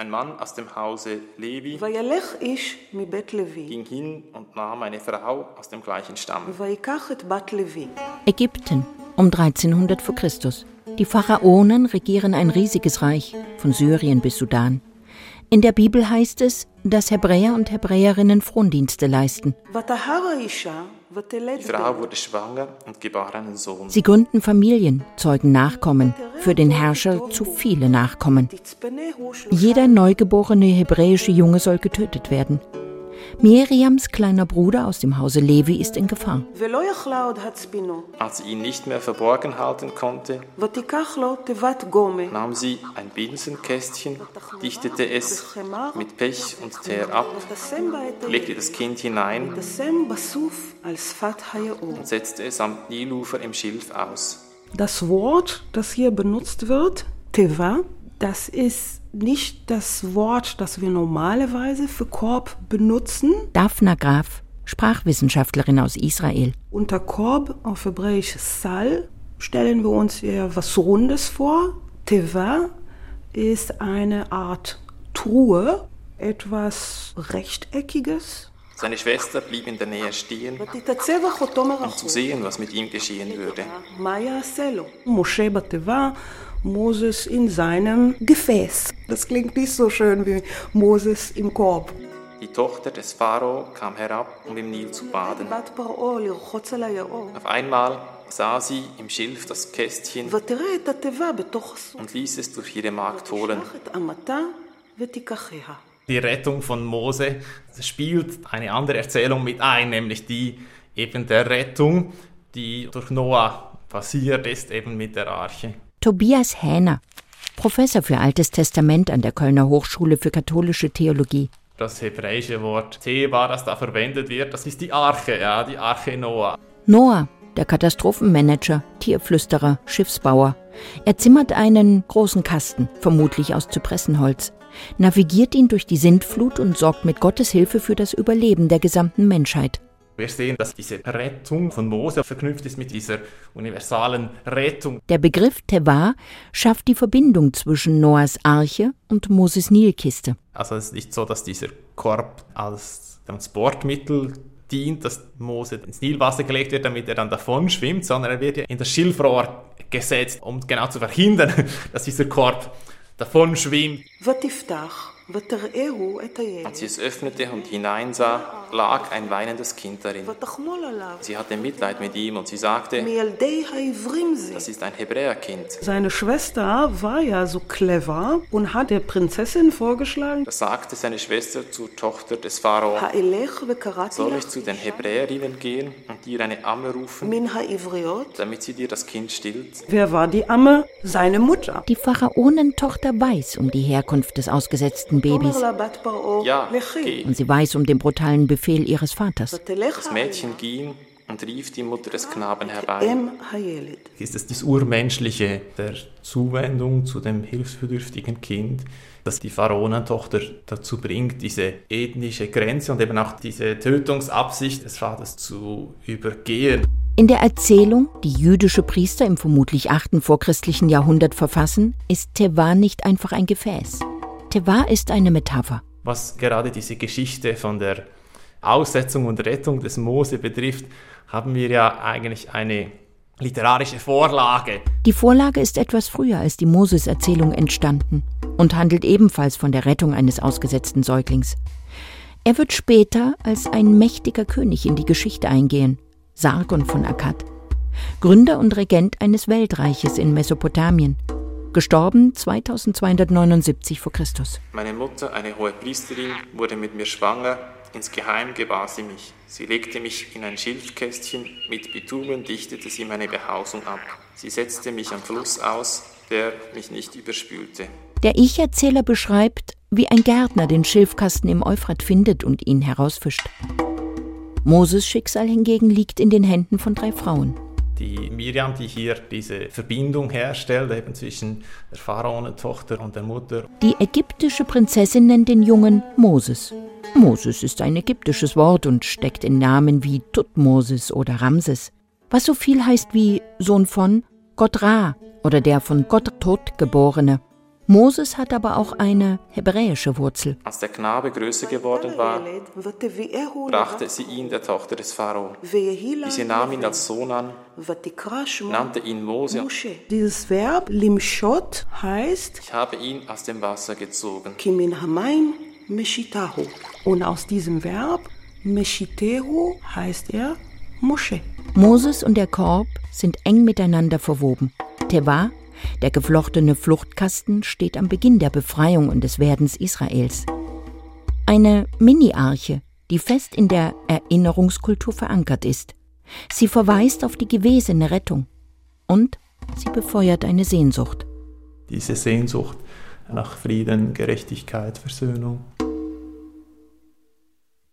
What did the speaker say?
Ein Mann aus dem Hause Levi ging hin und nahm eine Frau aus dem gleichen Stamm. Ägypten um 1300 vor Christus. Die Pharaonen regieren ein riesiges Reich, von Syrien bis Sudan. In der Bibel heißt es, dass Hebräer und Hebräerinnen Frondienste leisten. Die Frau wurde schwanger und gebar einen Sohn. Sie gründen Familien, zeugen Nachkommen, für den Herrscher zu viele Nachkommen. Jeder neugeborene hebräische Junge soll getötet werden. Miriams kleiner Bruder aus dem Hause Levi ist in Gefahr. Als sie ihn nicht mehr verborgen halten konnte, nahm sie ein Binsenkästchen, dichtete es mit Pech und Teer ab, legte das Kind hinein und setzte es am Nilufer im Schilf aus. Das Wort, das hier benutzt wird, Teva, das ist nicht das Wort, das wir normalerweise für Korb benutzen. Daphna Graf, Sprachwissenschaftlerin aus Israel. Unter Korb auf Hebräisch Sal stellen wir uns eher was Rundes vor. Teva ist eine Art Truhe, etwas Rechteckiges. Seine Schwester blieb in der Nähe stehen, um zu sehen, was mit ihm geschehen würde. Moshe Bateva, Moses in seinem Gefäß. Das klingt nicht so schön wie Moses im Korb. Die Tochter des Pharao kam herab, um im Nil zu baden. Auf einmal sah sie im Schilf das Kästchen und ließ es durch ihre Magd holen die Rettung von Mose spielt eine andere Erzählung mit ein, nämlich die eben der Rettung, die durch Noah passiert ist, eben mit der Arche. Tobias Hähner, Professor für Altes Testament an der Kölner Hochschule für katholische Theologie. Das hebräische Wort Teba, das da verwendet wird, das ist die Arche, ja, die Arche Noah. Noah, der Katastrophenmanager, Tierflüsterer, Schiffsbauer. Er zimmert einen großen Kasten, vermutlich aus Zypressenholz, navigiert ihn durch die Sintflut und sorgt mit Gottes Hilfe für das Überleben der gesamten Menschheit. Wir sehen, dass diese Rettung von Mose verknüpft ist mit dieser universalen Rettung. Der Begriff Teva schafft die Verbindung zwischen Noahs Arche und Moses Nilkiste. Also es ist nicht so, dass dieser Korb als Transportmittel dient, dass Mose ins Nilwasser gelegt wird, damit er dann davon schwimmt, sondern er wird ja in das Schilfrohr gesetzt, um genau zu verhindern, dass dieser Korb davon schwimmt. Als sie es öffnete und hineinsah, lag ein weinendes Kind darin. Sie hatte Mitleid mit ihm und sie sagte, das ist ein Hebräerkind. Seine Schwester war ja so clever und hat der Prinzessin vorgeschlagen, das sagte seine Schwester zur Tochter des Pharao, soll ich zu den Hebräerinnen gehen und dir eine Amme rufen, damit sie dir das Kind stillt? Wer war die Amme? Seine Mutter. Die Pharaonentochter weiß um die Herkunft des ausgesetzten Babys. Ja, geh. Und sie weiß um den brutalen Befehl Befehl ihres Vaters. Das Mädchen ging und rief die Mutter des Knaben herbei. Ist es das Urmenschliche der Zuwendung zu dem hilfsbedürftigen Kind, das die Pharaonentochter dazu bringt, diese ethnische Grenze und eben auch diese Tötungsabsicht des Vaters zu übergehen? In der Erzählung, die jüdische Priester im vermutlich 8. vorchristlichen Jahrhundert verfassen, ist Teva nicht einfach ein Gefäß. Teva ist eine Metapher. Was gerade diese Geschichte von der Aussetzung und Rettung des Mose betrifft, haben wir ja eigentlich eine literarische Vorlage. Die Vorlage ist etwas früher als die Moses-Erzählung entstanden und handelt ebenfalls von der Rettung eines ausgesetzten Säuglings. Er wird später als ein mächtiger König in die Geschichte eingehen, Sargon von Akkad, Gründer und Regent eines Weltreiches in Mesopotamien, gestorben 2279 v. Chr. Meine Mutter, eine hohe Priesterin, wurde mit mir schwanger. Insgeheim gebar sie mich. Sie legte mich in ein Schilfkästchen, mit Bitumen dichtete sie meine Behausung ab. Sie setzte mich am Fluss aus, der mich nicht überspülte. Der Ich-Erzähler beschreibt, wie ein Gärtner den Schilfkasten im Euphrat findet und ihn herausfischt. Moses Schicksal hingegen liegt in den Händen von drei Frauen. Die Miriam, die hier diese Verbindung herstellt, eben zwischen der Pharaonentochter und der Mutter. Die ägyptische Prinzessin nennt den Jungen Moses. Moses ist ein ägyptisches Wort und steckt in Namen wie Tutmosis oder Ramses, was so viel heißt wie Sohn von Gott Ra oder der von Gott Tod geborene. Moses hat aber auch eine hebräische Wurzel. Als der Knabe größer geworden war, brachte sie ihn der Tochter des Pharao. Sie nahm ihn als Sohn an, nannte ihn Mose. Dieses Verb limshot heißt, ich habe ihn aus dem Wasser gezogen. Und aus diesem Verb meshitehu heißt er Mosche. Moses und der Korb sind eng miteinander verwoben. Teva der geflochtene Fluchtkasten steht am Beginn der Befreiung und des Werdens Israels. Eine Mini-Arche, die fest in der Erinnerungskultur verankert ist. Sie verweist auf die gewesene Rettung und sie befeuert eine Sehnsucht. Diese Sehnsucht nach Frieden, Gerechtigkeit, Versöhnung.